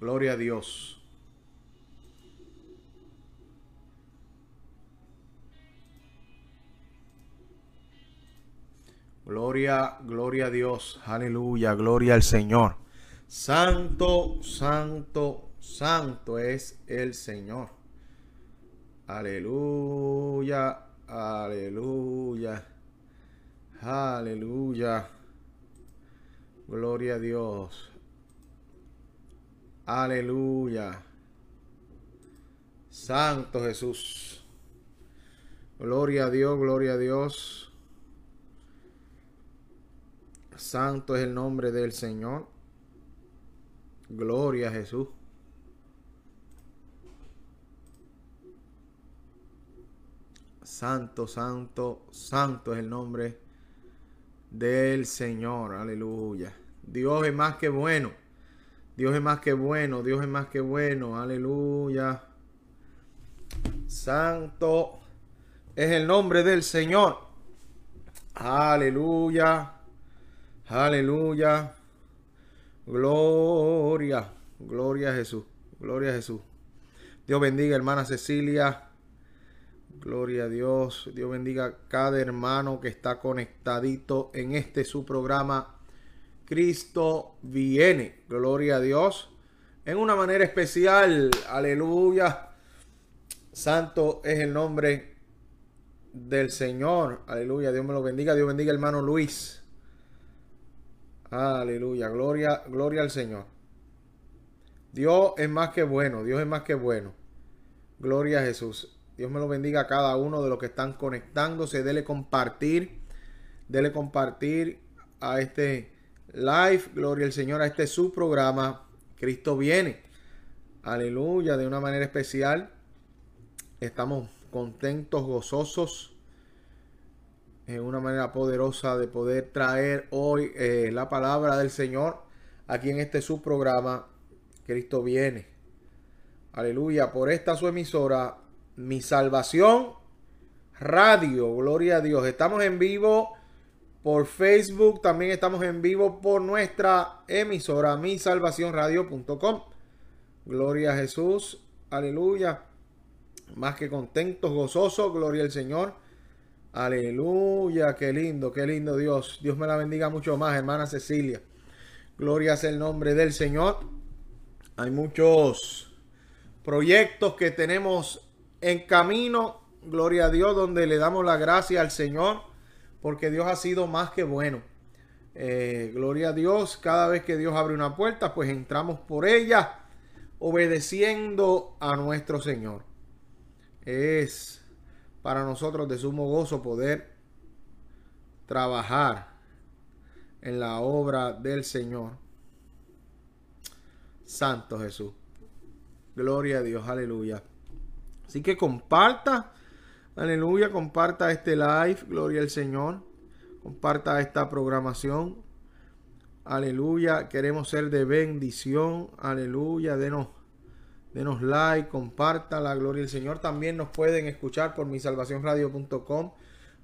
Gloria a Dios. Gloria, gloria a Dios. Aleluya, gloria al Señor. Santo, santo, santo es el Señor. Aleluya, aleluya, aleluya. Gloria a Dios. Aleluya. Santo Jesús. Gloria a Dios, gloria a Dios. Santo es el nombre del Señor. Gloria a Jesús. Santo, santo, santo es el nombre del Señor. Aleluya. Dios es más que bueno. Dios es más que bueno. Dios es más que bueno. Aleluya. Santo es el nombre del Señor. Aleluya. Aleluya. Gloria. Gloria a Jesús. Gloria a Jesús. Dios bendiga, hermana Cecilia. Gloria a Dios. Dios bendiga a cada hermano que está conectadito en este su programa. Cristo viene. Gloria a Dios. En una manera especial. Aleluya. Santo es el nombre del Señor. Aleluya. Dios me lo bendiga. Dios bendiga, hermano Luis. Aleluya, gloria, gloria al Señor. Dios es más que bueno, Dios es más que bueno. Gloria a Jesús. Dios me lo bendiga a cada uno de los que están conectándose. Dele compartir, dele compartir a este live, gloria al Señor, a este su programa. Cristo viene. Aleluya, de una manera especial. Estamos contentos, gozosos en una manera poderosa de poder traer hoy eh, la palabra del Señor aquí en este subprograma Cristo viene. Aleluya, por esta su emisora, mi salvación radio, gloria a Dios. Estamos en vivo por Facebook, también estamos en vivo por nuestra emisora, mi radio.com. Gloria a Jesús, aleluya. Más que contentos, gozosos, gloria al Señor Aleluya, qué lindo, qué lindo Dios. Dios me la bendiga mucho más, hermana Cecilia. Gloria es el nombre del Señor. Hay muchos proyectos que tenemos en camino, gloria a Dios, donde le damos la gracia al Señor, porque Dios ha sido más que bueno. Eh, gloria a Dios, cada vez que Dios abre una puerta, pues entramos por ella, obedeciendo a nuestro Señor. Es para nosotros de sumo gozo poder trabajar en la obra del Señor. Santo Jesús. Gloria a Dios, aleluya. Así que comparta, aleluya, comparta este live, gloria al Señor. Comparta esta programación. Aleluya, queremos ser de bendición. Aleluya, denos denos like, comparta la gloria del Señor. También nos pueden escuchar por misalvacionradio.com.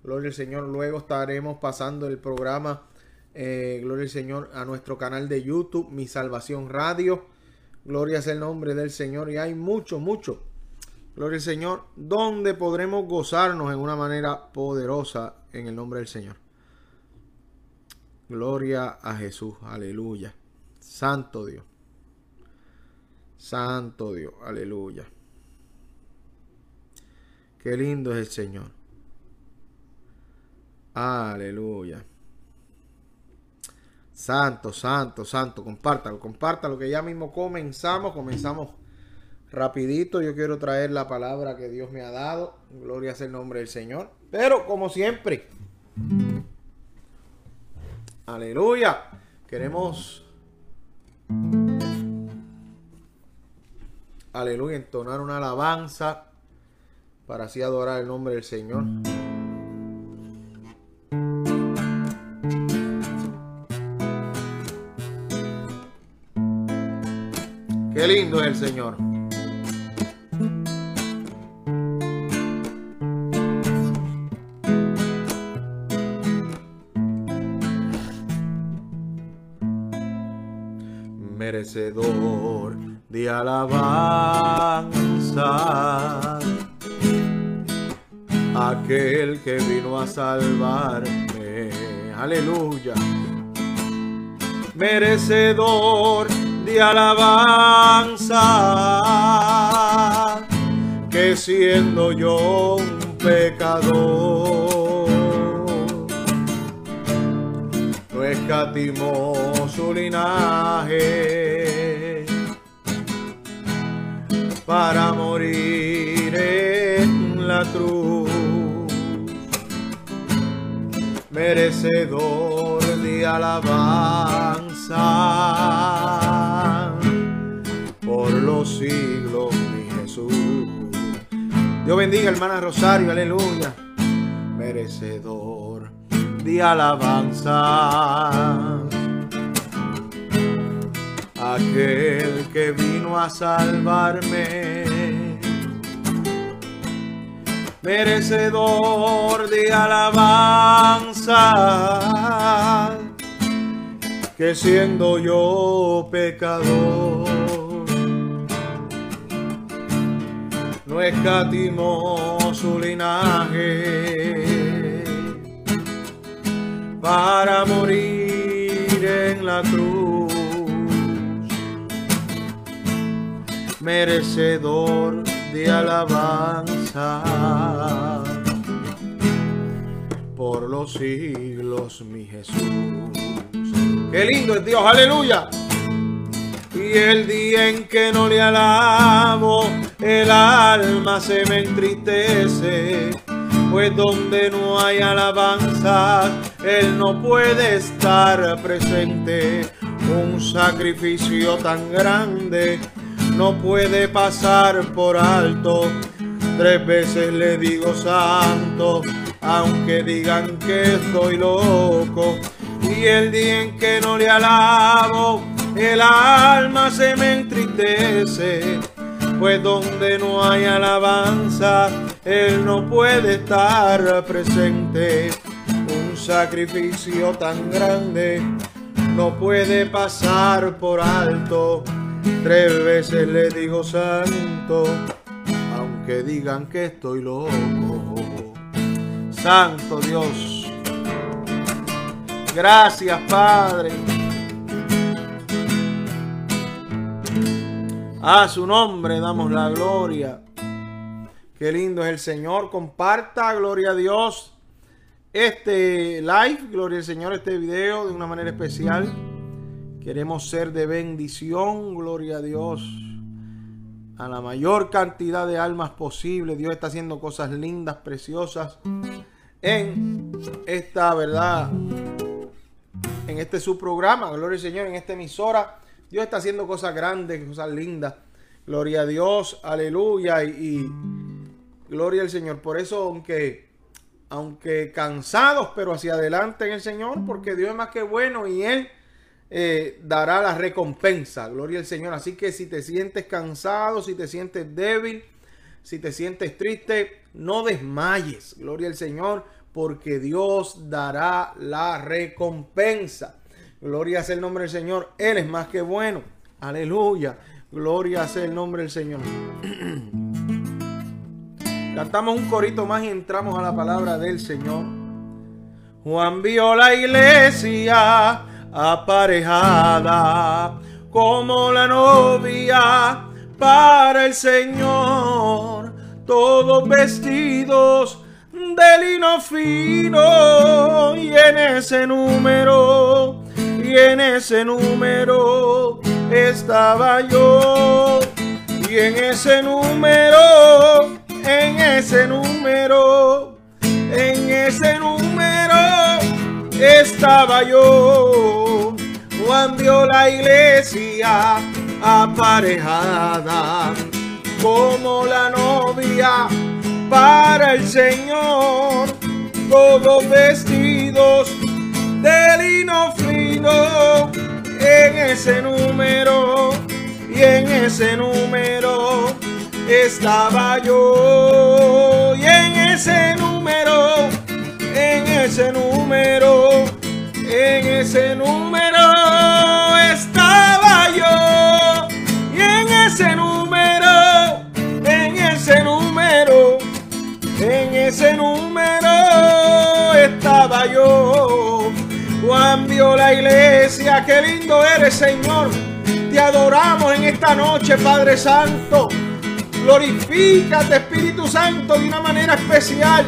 Gloria al Señor. Luego estaremos pasando el programa eh, Gloria al Señor a nuestro canal de YouTube, Mi Salvación Radio. Gloria es el nombre del Señor. Y hay mucho, mucho. Gloria al Señor. Donde podremos gozarnos en una manera poderosa en el nombre del Señor. Gloria a Jesús. Aleluya. Santo Dios. Santo Dios, aleluya. Qué lindo es el Señor. Aleluya. Santo, santo, santo. Compártalo, compártalo, que ya mismo comenzamos. Comenzamos rapidito. Yo quiero traer la palabra que Dios me ha dado. Gloria es el nombre del Señor. Pero como siempre. Aleluya. Queremos aleluya, entonar una alabanza para así adorar el nombre del Señor. Qué lindo es el Señor. Aleluya. Merecedor de alabanza, que siendo yo un pecador, no escatimó su linaje para morir en la cruz, merecedor de alabanza por los siglos, mi Jesús. Dios bendiga, hermana Rosario, aleluya. Merecedor de alabanza. Aquel que vino a salvarme. Merecedor de alabanza que siendo yo pecador, no escatimó su linaje para morir en la cruz, merecedor de alabanza por los siglos, mi Jesús. Qué lindo es Dios, aleluya. Y el día en que no le alabo, el alma se me entristece. Pues donde no hay alabanza, Él no puede estar presente. Un sacrificio tan grande no puede pasar por alto. Tres veces le digo santo, aunque digan que estoy loco y el día en que no le alabo, el alma se me entristece. Pues donde no hay alabanza, Él no puede estar presente. Un sacrificio tan grande no puede pasar por alto. Tres veces le digo santo, aunque digan que estoy loco. Santo Dios. Gracias, Padre. A su nombre damos la gloria. Qué lindo es el Señor. Comparta, gloria a Dios, este live, gloria al Señor, este video de una manera especial. Queremos ser de bendición, gloria a Dios, a la mayor cantidad de almas posible. Dios está haciendo cosas lindas, preciosas en esta verdad en este su programa, gloria al Señor, en esta emisora. Dios está haciendo cosas grandes, cosas lindas. Gloria a Dios, aleluya y, gloria al Señor. Por eso, aunque, aunque cansados, pero hacia adelante en el Señor, porque Dios es más que bueno y Él eh, dará la recompensa. Gloria al Señor. Así que si te sientes cansado, si te sientes débil, si te sientes triste, no desmayes. Gloria al Señor porque Dios dará la recompensa. Gloria sea el nombre del Señor. Él es más que bueno. Aleluya. Gloria sea el nombre del Señor. Cantamos un corito más y entramos a la palabra del Señor. Juan vio la iglesia aparejada como la novia para el Señor, todos vestidos de lino fino y en ese número, y en ese número estaba yo, y en ese número, en ese número, estaba yo. Cuando la iglesia aparejada como la novia para el Señor, todos vestidos de lino fino, en ese número, y en ese número estaba yo, y en ese número, en ese número, en ese número estaba yo. Y en ese número, en ese número, en ese número estaba yo. Juan vio la iglesia, qué lindo eres Señor. Te adoramos en esta noche, Padre Santo. Glorifícate, Espíritu Santo, de una manera especial.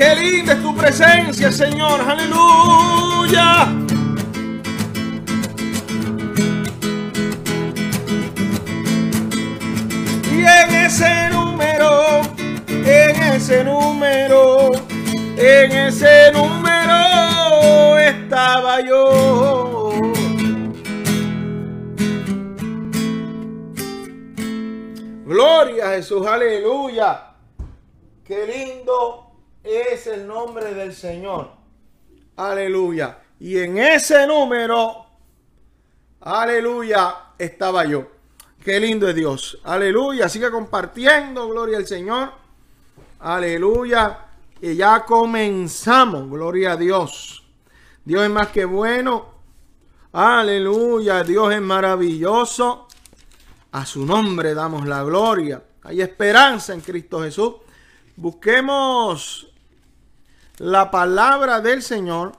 Qué linda es tu presencia, Señor. Aleluya. Y en ese número, en ese número, en ese número estaba yo. Gloria a Jesús, aleluya. Qué lindo es el nombre del Señor. Aleluya. Y en ese número, aleluya, estaba yo. Qué lindo es Dios. Aleluya. Sigue compartiendo. Gloria al Señor. Aleluya. Y ya comenzamos. Gloria a Dios. Dios es más que bueno. Aleluya. Dios es maravilloso. A su nombre damos la gloria. Hay esperanza en Cristo Jesús. Busquemos la palabra del Señor.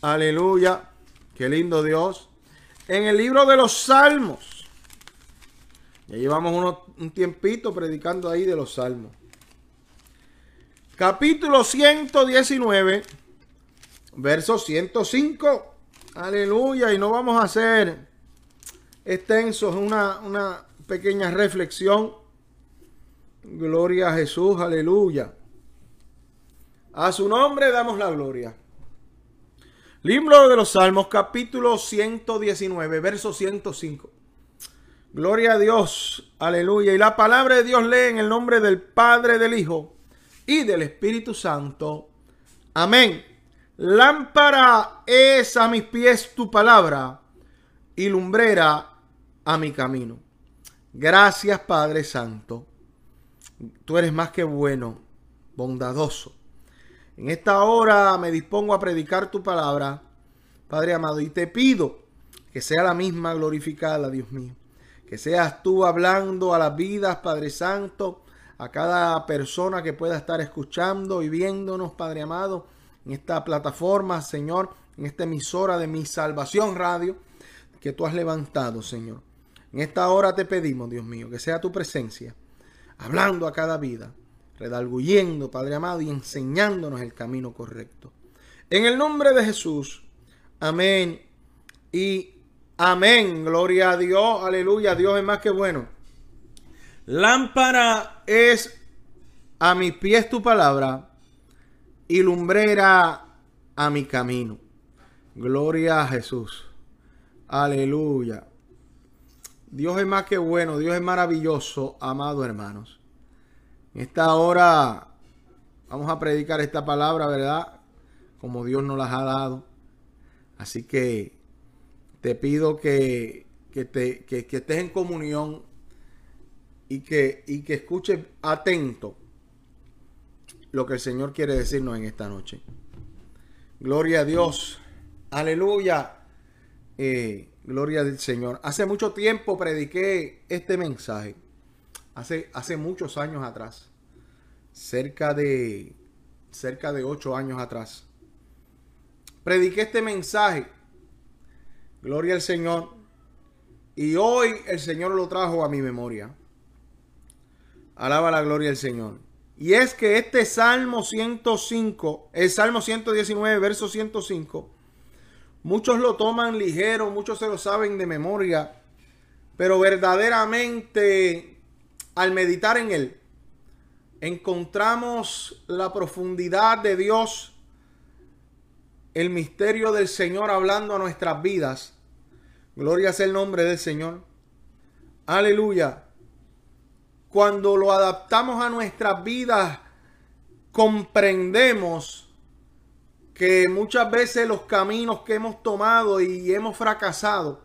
Aleluya. Qué lindo Dios. En el libro de los Salmos. Ya llevamos un tiempito predicando ahí de los Salmos. Capítulo 119, verso 105. Aleluya. Y no vamos a hacer extensos, una, una pequeña reflexión Gloria a Jesús, aleluya. A su nombre damos la gloria. Libro de los Salmos, capítulo 119, verso 105. Gloria a Dios, aleluya. Y la palabra de Dios lee en el nombre del Padre, del Hijo y del Espíritu Santo. Amén. Lámpara es a mis pies tu palabra y lumbrera a mi camino. Gracias Padre Santo tú eres más que bueno, bondadoso. En esta hora me dispongo a predicar tu palabra, Padre amado, y te pido que sea la misma glorificada, Dios mío. Que seas tú hablando a las vidas, Padre Santo, a cada persona que pueda estar escuchando y viéndonos, Padre amado, en esta plataforma, Señor, en esta emisora de mi salvación radio, que tú has levantado, Señor. En esta hora te pedimos, Dios mío, que sea tu presencia hablando a cada vida, redalguyendo, Padre amado, y enseñándonos el camino correcto. En el nombre de Jesús, amén y amén. Gloria a Dios, aleluya, Dios es más que bueno. Lámpara es a mis pies tu palabra y lumbrera a mi camino. Gloria a Jesús. Aleluya. Dios es más que bueno, Dios es maravilloso, amado hermanos. En esta hora vamos a predicar esta palabra, ¿verdad? Como Dios nos las ha dado. Así que te pido que, te, que, estés en comunión y que, y que escuches atento lo que el Señor quiere decirnos en esta noche. Gloria a Dios. Aleluya. Eh, Gloria del Señor. Hace mucho tiempo prediqué este mensaje. Hace, hace muchos años atrás. Cerca de, cerca de ocho años atrás. Prediqué este mensaje. Gloria al Señor. Y hoy el Señor lo trajo a mi memoria. Alaba la gloria del Señor. Y es que este Salmo 105, el Salmo 119, verso 105, Muchos lo toman ligero, muchos se lo saben de memoria, pero verdaderamente al meditar en él, encontramos la profundidad de Dios, el misterio del Señor hablando a nuestras vidas. Gloria sea el nombre del Señor. Aleluya. Cuando lo adaptamos a nuestras vidas, comprendemos que muchas veces los caminos que hemos tomado y hemos fracasado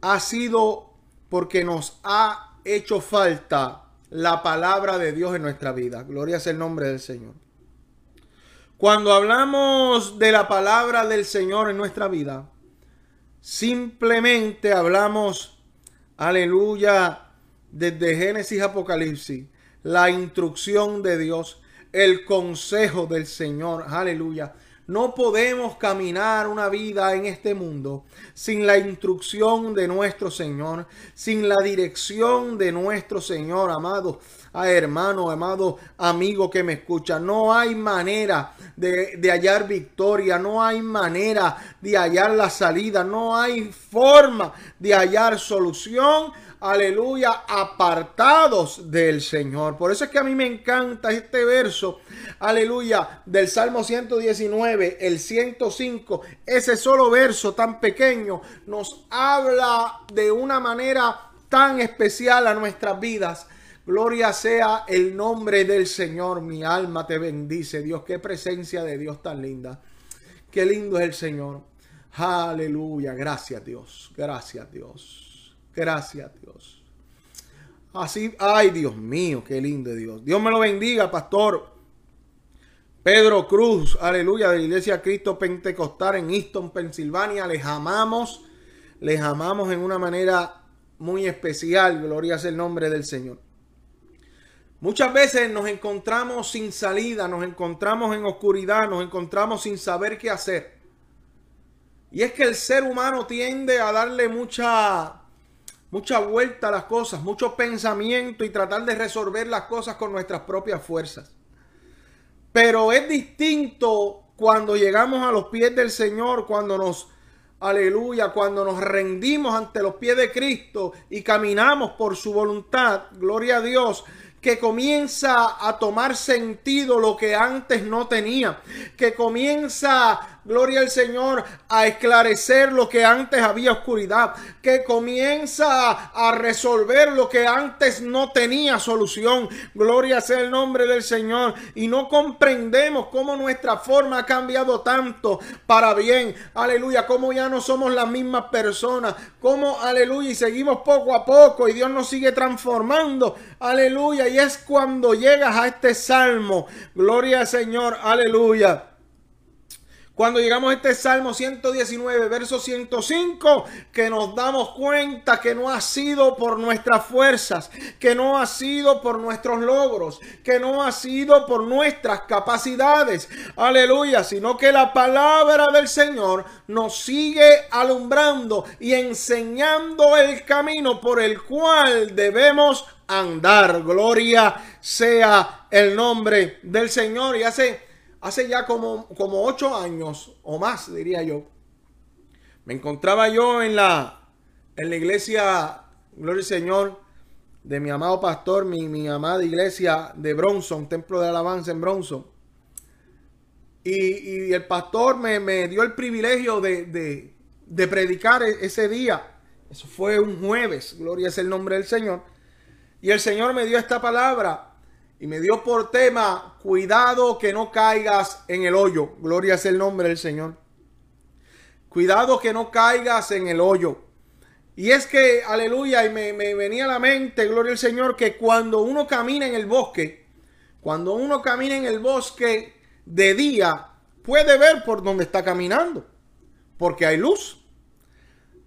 ha sido porque nos ha hecho falta la palabra de Dios en nuestra vida. Gloria sea el nombre del Señor. Cuando hablamos de la palabra del Señor en nuestra vida, simplemente hablamos, aleluya, desde Génesis Apocalipsis, la instrucción de Dios, el consejo del Señor, aleluya. No podemos caminar una vida en este mundo sin la instrucción de nuestro Señor, sin la dirección de nuestro Señor, amado a hermano, amado amigo que me escucha. No hay manera de, de, hallar victoria, no hay manera de hallar la salida, no hay forma de hallar solución aleluya, apartados del Señor. Por eso es que a mí me encanta este verso, aleluya, del Salmo 119, el 105, ese solo verso tan pequeño nos habla de una manera tan especial a nuestras vidas. Gloria sea el nombre del Señor. Mi alma te bendice, Dios. Qué presencia de Dios tan linda. Qué lindo es el Señor. Aleluya. Gracias, Dios. Gracias, Dios. Gracias, Dios. Así, ay, Dios mío, qué lindo Dios. Dios me lo bendiga, pastor. Pedro Cruz, aleluya, de la Iglesia Cristo Pentecostal en Easton, Pensilvania. Les amamos, les amamos en una manera muy especial. Gloria sea el nombre del Señor. Muchas veces nos encontramos sin salida, nos encontramos en oscuridad, nos encontramos sin saber qué hacer. Y es que el ser humano tiende a darle mucha mucha vuelta a las cosas, mucho pensamiento y tratar de resolver las cosas con nuestras propias fuerzas. Pero es distinto cuando llegamos a los pies del Señor, cuando nos, aleluya, cuando nos rendimos ante los pies de Cristo y caminamos por su voluntad, gloria a Dios, que comienza a tomar sentido lo que antes no tenía, que comienza gloria al Señor, a esclarecer lo que antes había oscuridad, que comienza a resolver lo que antes no tenía solución. Gloria sea el nombre del Señor. Y no comprendemos cómo nuestra forma ha cambiado tanto para bien. Aleluya, cómo ya no somos las mismas personas. Cómo, aleluya, y seguimos poco a poco y Dios nos sigue transformando. Aleluya, y es cuando llegas a este salmo. Gloria al Señor, aleluya cuando llegamos a este Salmo 119, verso 105, que nos damos cuenta que no ha sido por nuestras fuerzas, que no ha sido por nuestros logros, que no ha sido por nuestras capacidades, aleluya, sino que la palabra del Señor nos sigue alumbrando y enseñando el camino por el cual debemos andar. Gloria sea el nombre del Señor. Y hace hace ya como, como ocho años o más, diría yo, me encontraba yo en la, en la iglesia, gloria al Señor, de mi amado pastor, mi, mi amada iglesia de Bronson, Templo de Alabanza en Bronson. Y, el pastor me, me, dio el privilegio de, de, de predicar e, ese día. Eso fue un jueves, gloria es el nombre del Señor. Y el Señor me dio esta palabra y me dio por tema, cuidado que no caigas en el hoyo. Gloria es el nombre del Señor. Cuidado que no caigas en el hoyo. Y es que, aleluya, y me, venía a la mente, gloria al Señor, que cuando uno camina en el bosque, cuando uno camina en el bosque de día, puede ver por dónde está caminando, porque hay luz.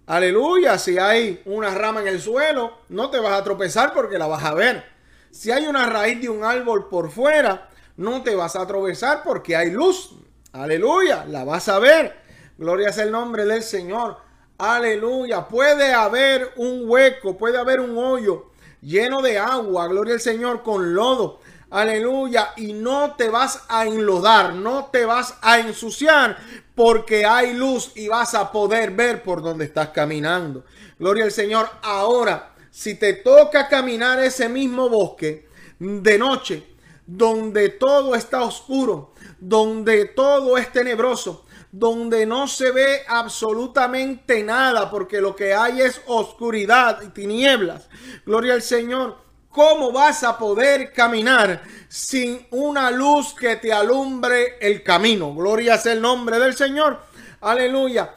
Aleluya, si hay una rama en el suelo, no te vas a tropezar porque la vas a ver. Si hay una raíz de un árbol por fuera, no te vas a atravesar porque hay luz. Aleluya, la vas a ver. Gloria es el nombre del Señor. Aleluya. Puede haber un hueco, puede haber un hoyo lleno de agua. Gloria al Señor con lodo. Aleluya. Y no te vas a enlodar, no te vas a ensuciar porque hay luz y vas a poder ver por donde estás caminando. Gloria al Señor. Ahora, si te toca caminar ese mismo bosque de noche, donde todo está oscuro, donde todo es tenebroso, donde no se ve absolutamente nada, porque lo que hay es oscuridad y tinieblas. Gloria al Señor. ¿Cómo vas a poder caminar sin una luz que te alumbre el camino? Gloria sea el nombre del Señor. Aleluya.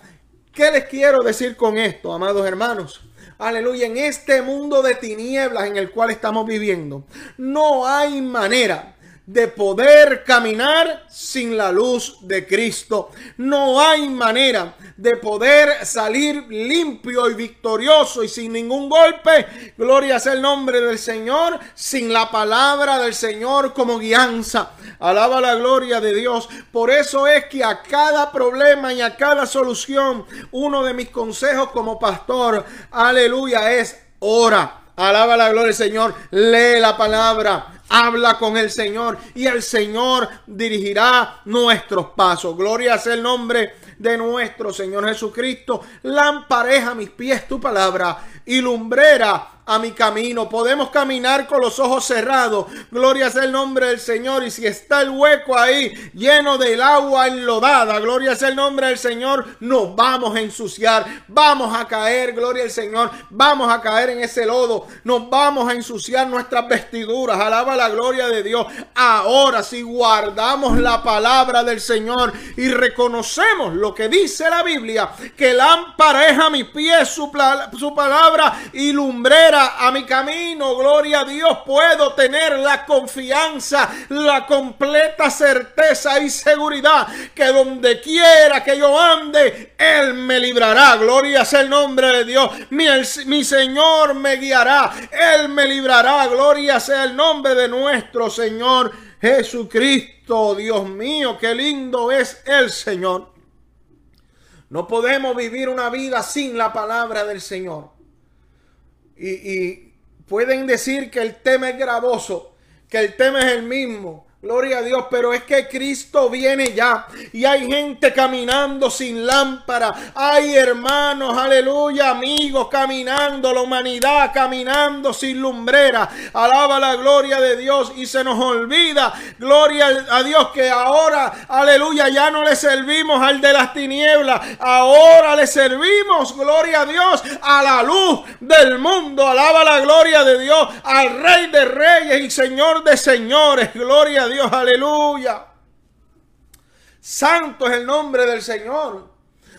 ¿Qué les quiero decir con esto, amados hermanos? Aleluya, en este mundo de tinieblas en el cual estamos viviendo, no hay manera de poder caminar sin la luz de Cristo. No hay manera de poder salir limpio y victorioso y sin ningún golpe. Gloria sea el nombre del Señor, sin la palabra del Señor como guianza. Alaba la gloria de Dios. Por eso es que a cada problema y a cada solución, uno de mis consejos como pastor, aleluya, es ora. Alaba la gloria del Señor. Lee la palabra habla con el Señor y el Señor dirigirá nuestros pasos. Gloria sea el nombre de nuestro Señor Jesucristo. Lampareja mis pies tu palabra y lumbrera a mi camino. Podemos caminar con los ojos cerrados. Gloria sea el nombre del Señor. Y si está el hueco ahí lleno del agua enlodada, gloria sea el nombre del Señor, nos vamos a ensuciar. Vamos a caer, gloria al Señor. Vamos a caer en ese lodo. Nos vamos a ensuciar nuestras vestiduras. Alaba la gloria de Dios. Ahora si guardamos la palabra del Señor y reconocemos lo que dice la Biblia, que lámpara es a mis pies su, su palabra y lumbrera a mi camino, gloria a Dios, puedo tener la confianza, la completa certeza y seguridad que donde quiera que yo ande, Él me librará. Gloria sea el nombre de Dios. Mi, mi Señor me guiará. Él me librará. Gloria sea el nombre de nuestro Señor Jesucristo. Dios mío, qué lindo es el Señor. No podemos vivir una vida sin la palabra del Señor y, pueden decir que el tema es gravoso, que el tema es el mismo, Gloria a Dios, pero es que Cristo viene ya y hay gente caminando sin lámpara. Hay hermanos, aleluya, amigos caminando, la humanidad caminando sin lumbrera. Alaba la gloria de Dios y se nos olvida, gloria a Dios, que ahora, aleluya, ya no le servimos al de las tinieblas. Ahora le servimos, gloria a Dios, a la luz del mundo. Alaba la gloria de Dios, al Rey de Reyes y Señor de Señores. Gloria a Dios, aleluya. Santo es el nombre del Señor.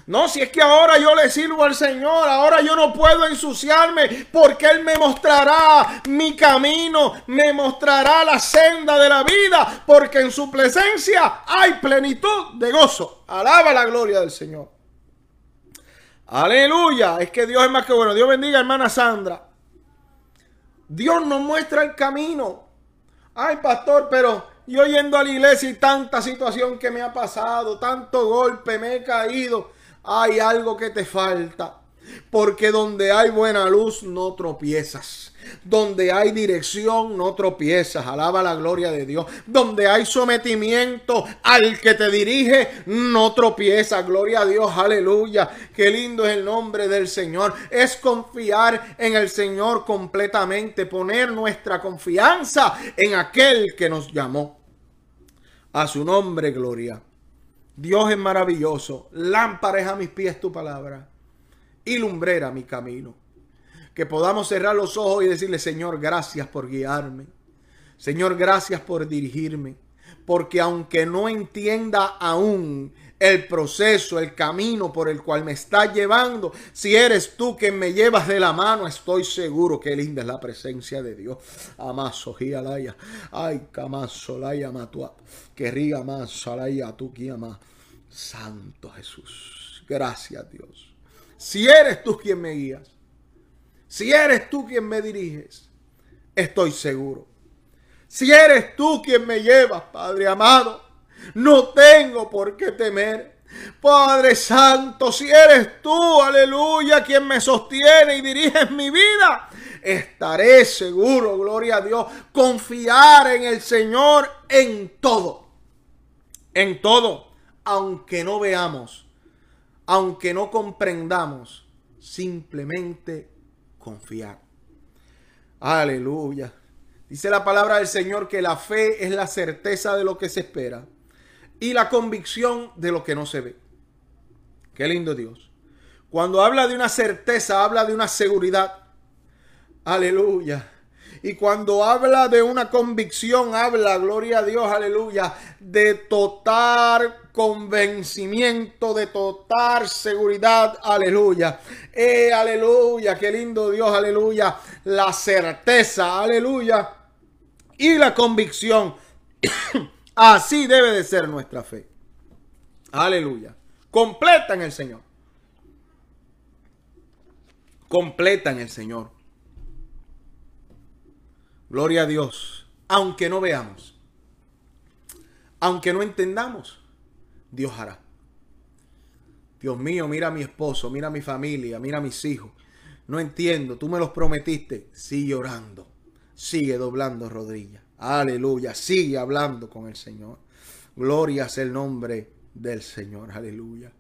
No, si es que ahora yo le sirvo al Señor, ahora yo no puedo ensuciarme porque Él me mostrará mi camino, me mostrará la senda de la vida, porque en su presencia hay plenitud de gozo. Alaba la gloria del Señor. Aleluya, es que Dios es más que bueno. Dios bendiga, hermana Sandra. Dios nos muestra el camino. Ay, pastor, pero yo yendo a la iglesia y tanta situación que me ha pasado, tanto golpe, me he caído. Hay algo que te falta. Porque donde hay buena luz no tropiezas. Donde hay dirección no tropiezas. Alaba la gloria de Dios. Donde hay sometimiento al que te dirige no tropiezas. Gloria a Dios. Aleluya. Qué lindo es el nombre del Señor. Es confiar en el Señor completamente. Poner nuestra confianza en aquel que nos llamó. A su nombre, gloria. Dios es maravilloso. Lámpara es a mis pies tu palabra y lumbrera mi camino. Que podamos cerrar los ojos y decirle, Señor, gracias por guiarme. Señor, gracias por dirigirme. Porque aunque no entienda aún el proceso, el camino por el cual me estás llevando, si eres tú quien me llevas de la mano, estoy seguro que linda es la presencia de Dios. Amaso, laya. Ay, camaso, laya matua. Que riga más, salaya tu más. Santo Jesús. Gracias, Dios. Si eres tú quien me guías, si eres tú quien me diriges, estoy seguro. Si eres tú quien me llevas, Padre amado, no tengo por qué temer. Padre Santo, si eres tú, aleluya, quien me sostiene y dirige mi vida, estaré seguro, gloria a Dios, confiar en el Señor en todo. En todo, aunque no veamos aunque no comprendamos, simplemente confiar. Aleluya. Dice la palabra del Señor que la fe es la certeza de lo que se espera y la convicción de lo que no se ve. Qué lindo Dios. Cuando habla de una certeza, habla de una seguridad. Aleluya. Y cuando habla de una convicción, habla, gloria a Dios, aleluya, de total convencimiento, de total seguridad, aleluya. Eh, aleluya, qué lindo Dios, aleluya. La certeza, aleluya. Y la convicción Así debe de ser nuestra fe. Aleluya. Completa en el Señor. Completa en el Señor. Gloria a Dios. Aunque no veamos. Aunque no entendamos. Dios hará. Dios mío, mira a mi esposo, mira a mi familia, mira a mis hijos. No entiendo, tú me los prometiste. Sigue orando. Sigue doblando rodillas. Aleluya. Sigue hablando con el Señor. Gloria sea el nombre del Señor. Aleluya.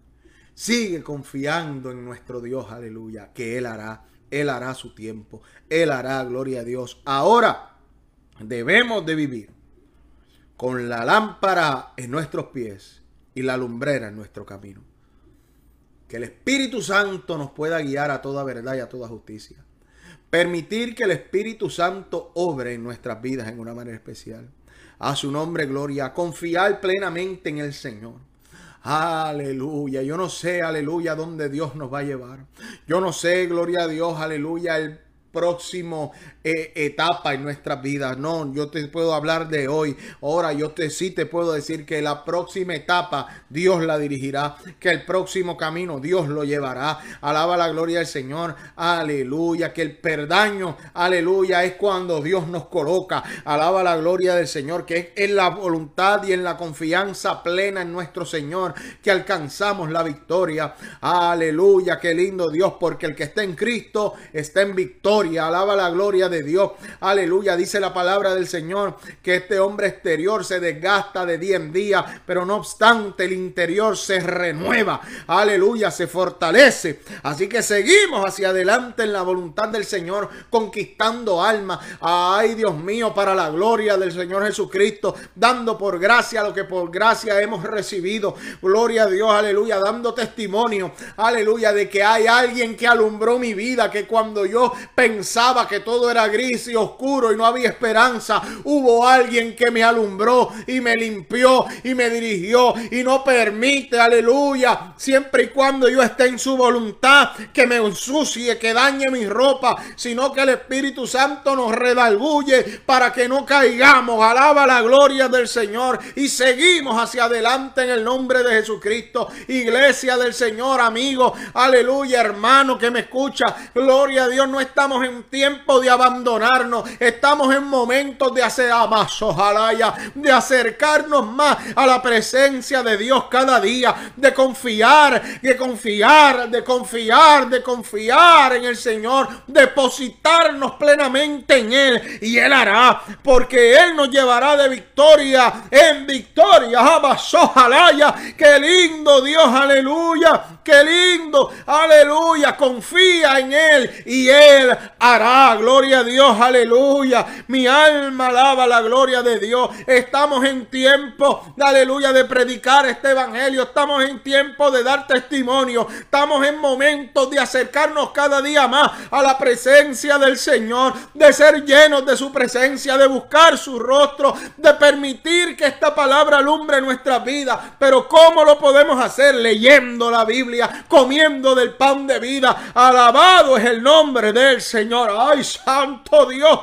Sigue confiando en nuestro Dios. Aleluya. Que Él hará. Él hará su tiempo. Él hará. Gloria a Dios. Ahora debemos de vivir con la lámpara en nuestros pies y la lumbrera en nuestro camino. Que el Espíritu Santo nos pueda guiar a toda verdad y a toda justicia. Permitir que el Espíritu Santo obre en nuestras vidas en una manera especial. A su nombre, gloria. Confiar plenamente en el Señor. Aleluya. Yo no sé, aleluya, dónde Dios nos va a llevar. Yo no sé, gloria a Dios, aleluya, el próximo eh, etapa en nuestras vidas. No, yo te puedo hablar de hoy. Ahora yo te sí te puedo decir que la próxima etapa Dios la dirigirá, que el próximo camino Dios lo llevará. Alaba la gloria del Señor. Aleluya, que el perdaño, aleluya, es cuando Dios nos coloca. Alaba la gloria del Señor, que es en la voluntad y en la confianza plena en nuestro Señor que alcanzamos la victoria. Aleluya, qué lindo Dios, porque el que está en Cristo está en victoria. Alaba la gloria de Dios. Aleluya. Dice la palabra del Señor que este hombre exterior se desgasta de día en día, pero no obstante el interior se renueva. Aleluya. Se fortalece. Así que seguimos hacia adelante en la voluntad del Señor, conquistando almas. Ay, Dios mío, para la gloria del Señor Jesucristo, dando por gracia lo que por gracia hemos recibido. Gloria a Dios, aleluya, dando testimonio, aleluya, de que hay alguien que alumbró mi vida, que cuando yo pensaba que todo era gris y oscuro y no había esperanza, hubo alguien que me alumbró y me limpió y me dirigió y no permite, aleluya, siempre y cuando yo esté en su voluntad, que me ensucie, que dañe mi ropa, sino que el Espíritu Santo nos redalguye para que no caigamos. Alaba la gloria del Señor y seguimos hacia adelante en el nombre de Jesucristo. Iglesia del Señor, amigo, aleluya, hermano que me escucha, gloria a Dios, no estamos en tiempo de abandonarnos. Estamos en momentos de hacer más, ojalá ya, de acercarnos más a la presencia de Dios cada día, de confiar, de confiar, de confiar, de confiar en el Señor, depositarnos plenamente en Él y Él hará, porque Él nos llevará de victoria en victoria. Ojalá ya, qué lindo Dios, aleluya, qué lindo, aleluya, confía en Él y Él hará, gloria a Dios, aleluya. Mi alma alaba la gloria de Dios. Estamos en tiempo, aleluya, de predicar este evangelio. Estamos en tiempo de dar testimonio. Estamos en momentos de acercarnos cada día más a la presencia del Señor, de ser llenos de su presencia, de buscar su rostro, de permitir que esta palabra alumbre nuestra vida. Pero ¿cómo lo podemos hacer? Leyendo la Biblia, comiendo del pan de vida. Alabado es el nombre del Señor. Ay, santo Dios.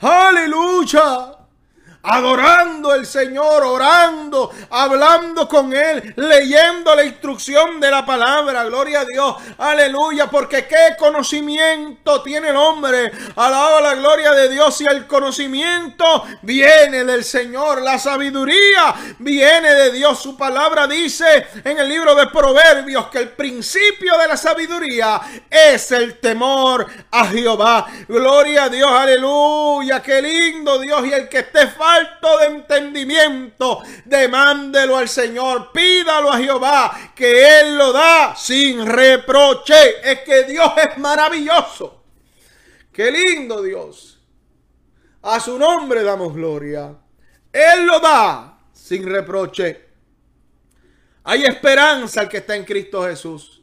Aleluya adorando al Señor, orando, hablando con Él, leyendo la instrucción de la palabra. Gloria a Dios. Aleluya. Porque qué conocimiento tiene el hombre. Alaba la gloria de Dios. Y el conocimiento viene del Señor. La sabiduría viene de Dios. Su palabra dice en el libro de Proverbios que el principio de la sabiduría es el temor a Jehová. Gloria a Dios. Aleluya. Qué lindo Dios. Y el que esté de entendimiento, demándelo al Señor, pídalo a Jehová, que Él lo da sin reproche. Es que Dios es maravilloso. Qué lindo Dios. A su nombre damos gloria. Él lo da sin reproche. Hay esperanza al que está en Cristo Jesús.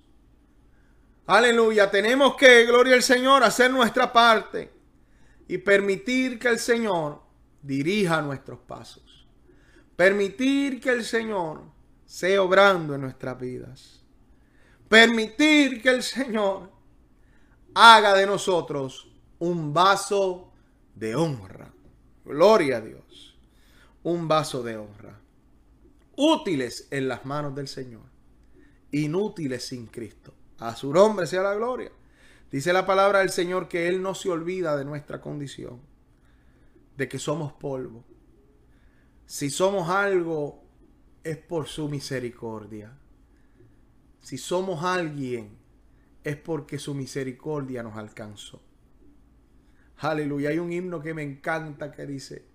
Aleluya. Tenemos que, gloria al Señor, hacer nuestra parte y permitir que el Señor dirija nuestros pasos. Permitir que el Señor sea obrando en nuestras vidas. Permitir que el Señor haga de nosotros un vaso de honra. Gloria a Dios. un vaso de honra. Útiles en las manos del Señor. Inútiles sin Cristo. A su nombre sea la gloria. Dice la palabra del Señor que Él no se olvida de nuestra condición. De que somos polvo. Si somos algo, es por su misericordia. Si somos alguien, es porque su misericordia nos alcanzó. Aleluya. Hay un himno que me encanta que dice,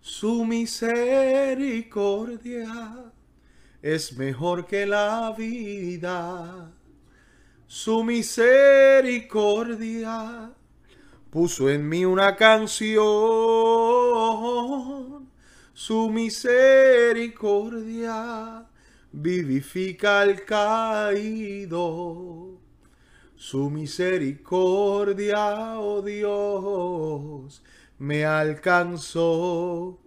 su misericordia es mejor que la vida. Su misericordia puso en mí una canción. Su misericordia vivifica al caído. Su misericordia, oh Dios, me alcanzó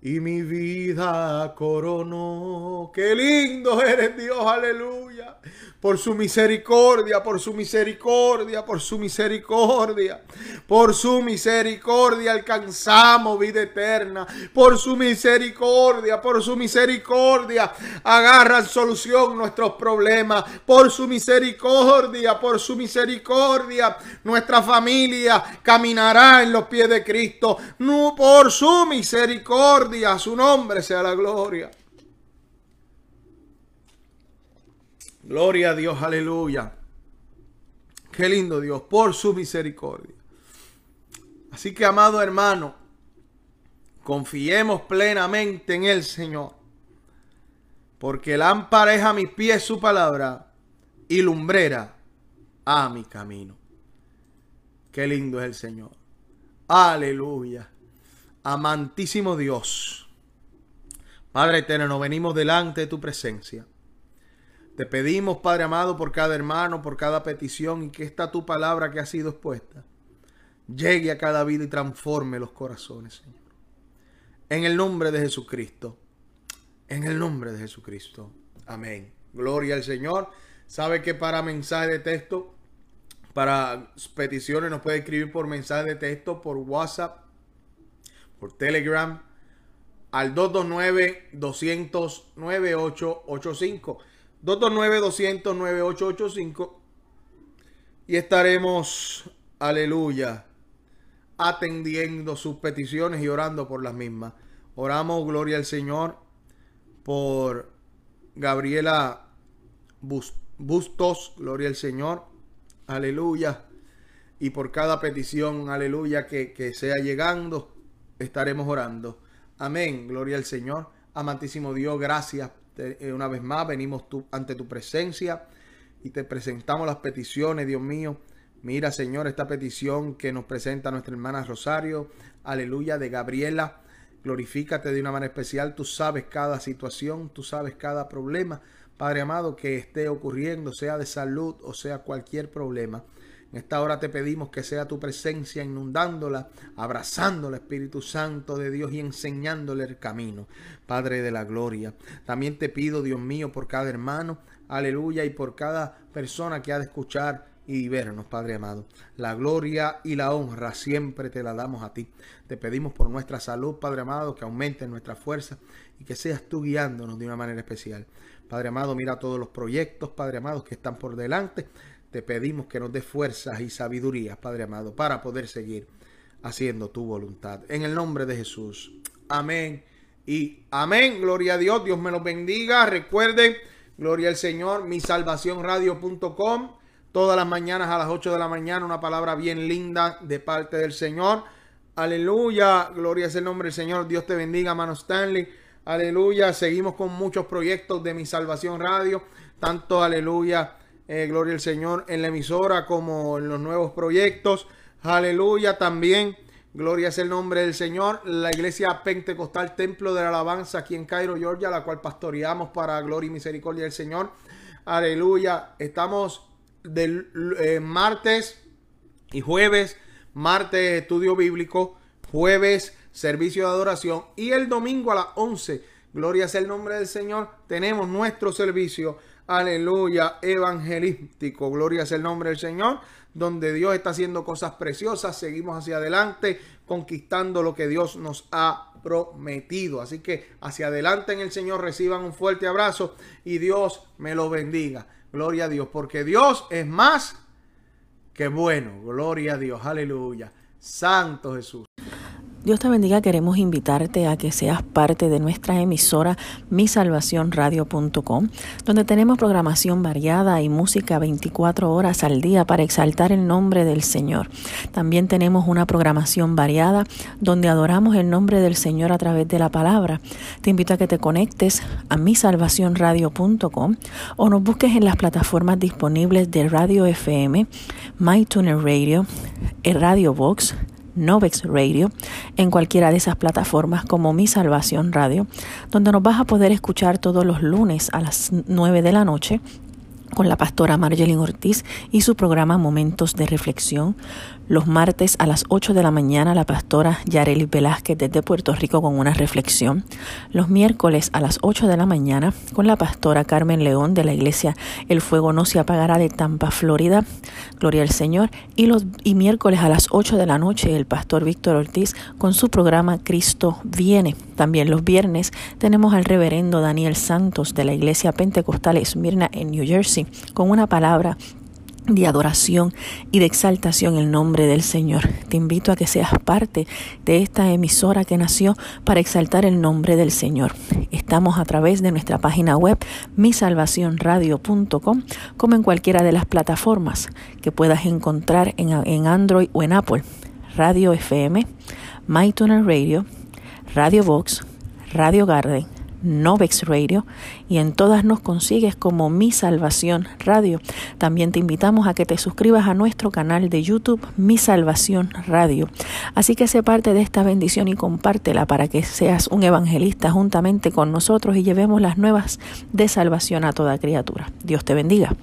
y mi vida coronó. Qué lindo eres Dios, aleluya por su misericordia, por su misericordia, por su misericordia. Por su misericordia alcanzamos vida eterna. Por su misericordia, por su misericordia agarran solución nuestros problemas. Por su misericordia, por su misericordia nuestra familia caminará en los pies de Cristo. Por su misericordia, su nombre sea la gloria. Gloria a Dios, aleluya. Qué lindo Dios, por su misericordia. Así que, amado hermano, confiemos plenamente en el Señor. Porque lámpara es a mis pies su palabra y lumbrera a mi camino. Qué lindo es el Señor. Aleluya. Amantísimo Dios. Padre eterno, venimos delante de tu presencia te pedimos, Padre amado, por cada hermano, por cada petición y que esta tu palabra que ha sido expuesta llegue a cada vida y transforme los corazones, Señor. En el nombre de Jesucristo. En el nombre de Jesucristo. Amén. Gloria al Señor. Sabe que para mensaje de texto, para peticiones, nos puede escribir por mensaje de texto, por WhatsApp, por Telegram, al 229 200 9885 229-200-9885 y estaremos, aleluya, atendiendo sus peticiones y orando por las mismas. Oramos, gloria al Señor, por Gabriela Bustos, gloria al Señor, aleluya. Y por cada petición, aleluya, que, que sea llegando, estaremos orando. Amén, gloria al Señor. Amantísimo Dios, gracias eh, una vez más venimos ante tu presencia y te presentamos las peticiones, Dios mío. Mira, Señor, esta petición que nos presenta nuestra hermana Rosario, aleluya, de Gabriela. Glorifícate de una manera especial. Tú sabes cada situación, tú sabes cada problema, Padre amado, que esté ocurriendo, sea de salud o sea cualquier problema. En esta hora te pedimos que sea tu presencia inundándola, abrazando al Espíritu Santo de Dios y enseñándole el camino, Padre de la gloria. También te pido, Dios mío, por cada hermano, aleluya, y por cada persona que ha de escuchar y vernos, Padre amado. La gloria y la honra siempre te la damos a ti. Te pedimos por nuestra salud, Padre amado, que aumente nuestra fuerza y que seas tú guiándonos de una manera especial. Padre amado, mira todos los proyectos, Padre amado, que están por delante te pedimos que nos dé fuerzas y sabiduría, Padre amado, para poder seguir haciendo tu voluntad. En el nombre de Jesús. Amén. Y amén. Gloria a Dios. Dios me los bendiga. Recuerden, gloria al Señor, mi salvacionradio.com. Todas las mañanas a las 8 de la mañana, una palabra bien linda de parte del Señor. Aleluya. Gloria es el nombre del Señor. Dios te bendiga, mano Stanley. Aleluya. Seguimos con muchos proyectos de mi salvación radio. Tanto, aleluya eh, gloria al Señor, en la emisora como en los nuevos proyectos. Aleluya también. Gloria es el nombre del Señor. La iglesia pentecostal Templo de la Alabanza aquí en Cairo, Georgia, la cual pastoreamos para gloria y misericordia del Señor. Aleluya. Estamos del eh, martes y jueves. Martes estudio bíblico. Jueves servicio de adoración. Y el domingo a las 11. Gloria es el nombre del Señor. Tenemos nuestro servicio aleluya, evangelístico. Gloria es el nombre del Señor, donde Dios está haciendo cosas preciosas. Seguimos hacia adelante, conquistando lo que Dios nos ha prometido. Así que hacia adelante en el Señor reciban un fuerte abrazo y Dios me lo bendiga. Gloria a Dios, porque Dios es más que bueno. Gloria a Dios, aleluya. Santo Jesús. Dios te bendiga, queremos invitarte a que seas parte de nuestra emisora misalvacionradio.com, donde tenemos programación variada y música 24 horas al día para exaltar el nombre del Señor. También tenemos una programación variada donde adoramos el nombre del Señor a través de la palabra. Te invito a que te conectes a misalvacionradio.com o nos busques en las plataformas disponibles de Radio FM, MyTuner Radio, Radio Box, Novex Radio en cualquiera de esas plataformas como Mi Salvación Radio, donde nos vas a poder escuchar todos los lunes a las 9 de la noche con la pastora Marjeline Ortiz y su programa Momentos de Reflexión. Los martes a las 8 de la mañana la pastora Yareli Velázquez desde Puerto Rico con una reflexión. Los miércoles a las 8 de la mañana con la pastora Carmen León de la iglesia El Fuego No Se Apagará de Tampa, Florida. Gloria al Señor. Y los y miércoles a las 8 de la noche el pastor Víctor Ortiz con su programa Cristo Viene. También los viernes tenemos al reverendo Daniel Santos de la iglesia Pentecostal Esmirna en New Jersey con una palabra de adoración y de exaltación el nombre del Señor. Te invito a que seas parte de esta emisora que nació para exaltar el nombre del Señor. Estamos a través de nuestra página web misalvacionradio.com como en cualquiera de las plataformas que puedas encontrar en, en Android o en Apple. Radio FM, MyTuner Radio, Radio Box, Radio Garden, Novex Radio y en todas nos consigues como Mi Salvación Radio. También te invitamos a que te suscribas a nuestro canal de YouTube Mi Salvación Radio. Así que sé parte de esta bendición y compártela para que seas un evangelista juntamente con nosotros y llevemos las nuevas de salvación a toda criatura. Dios te bendiga.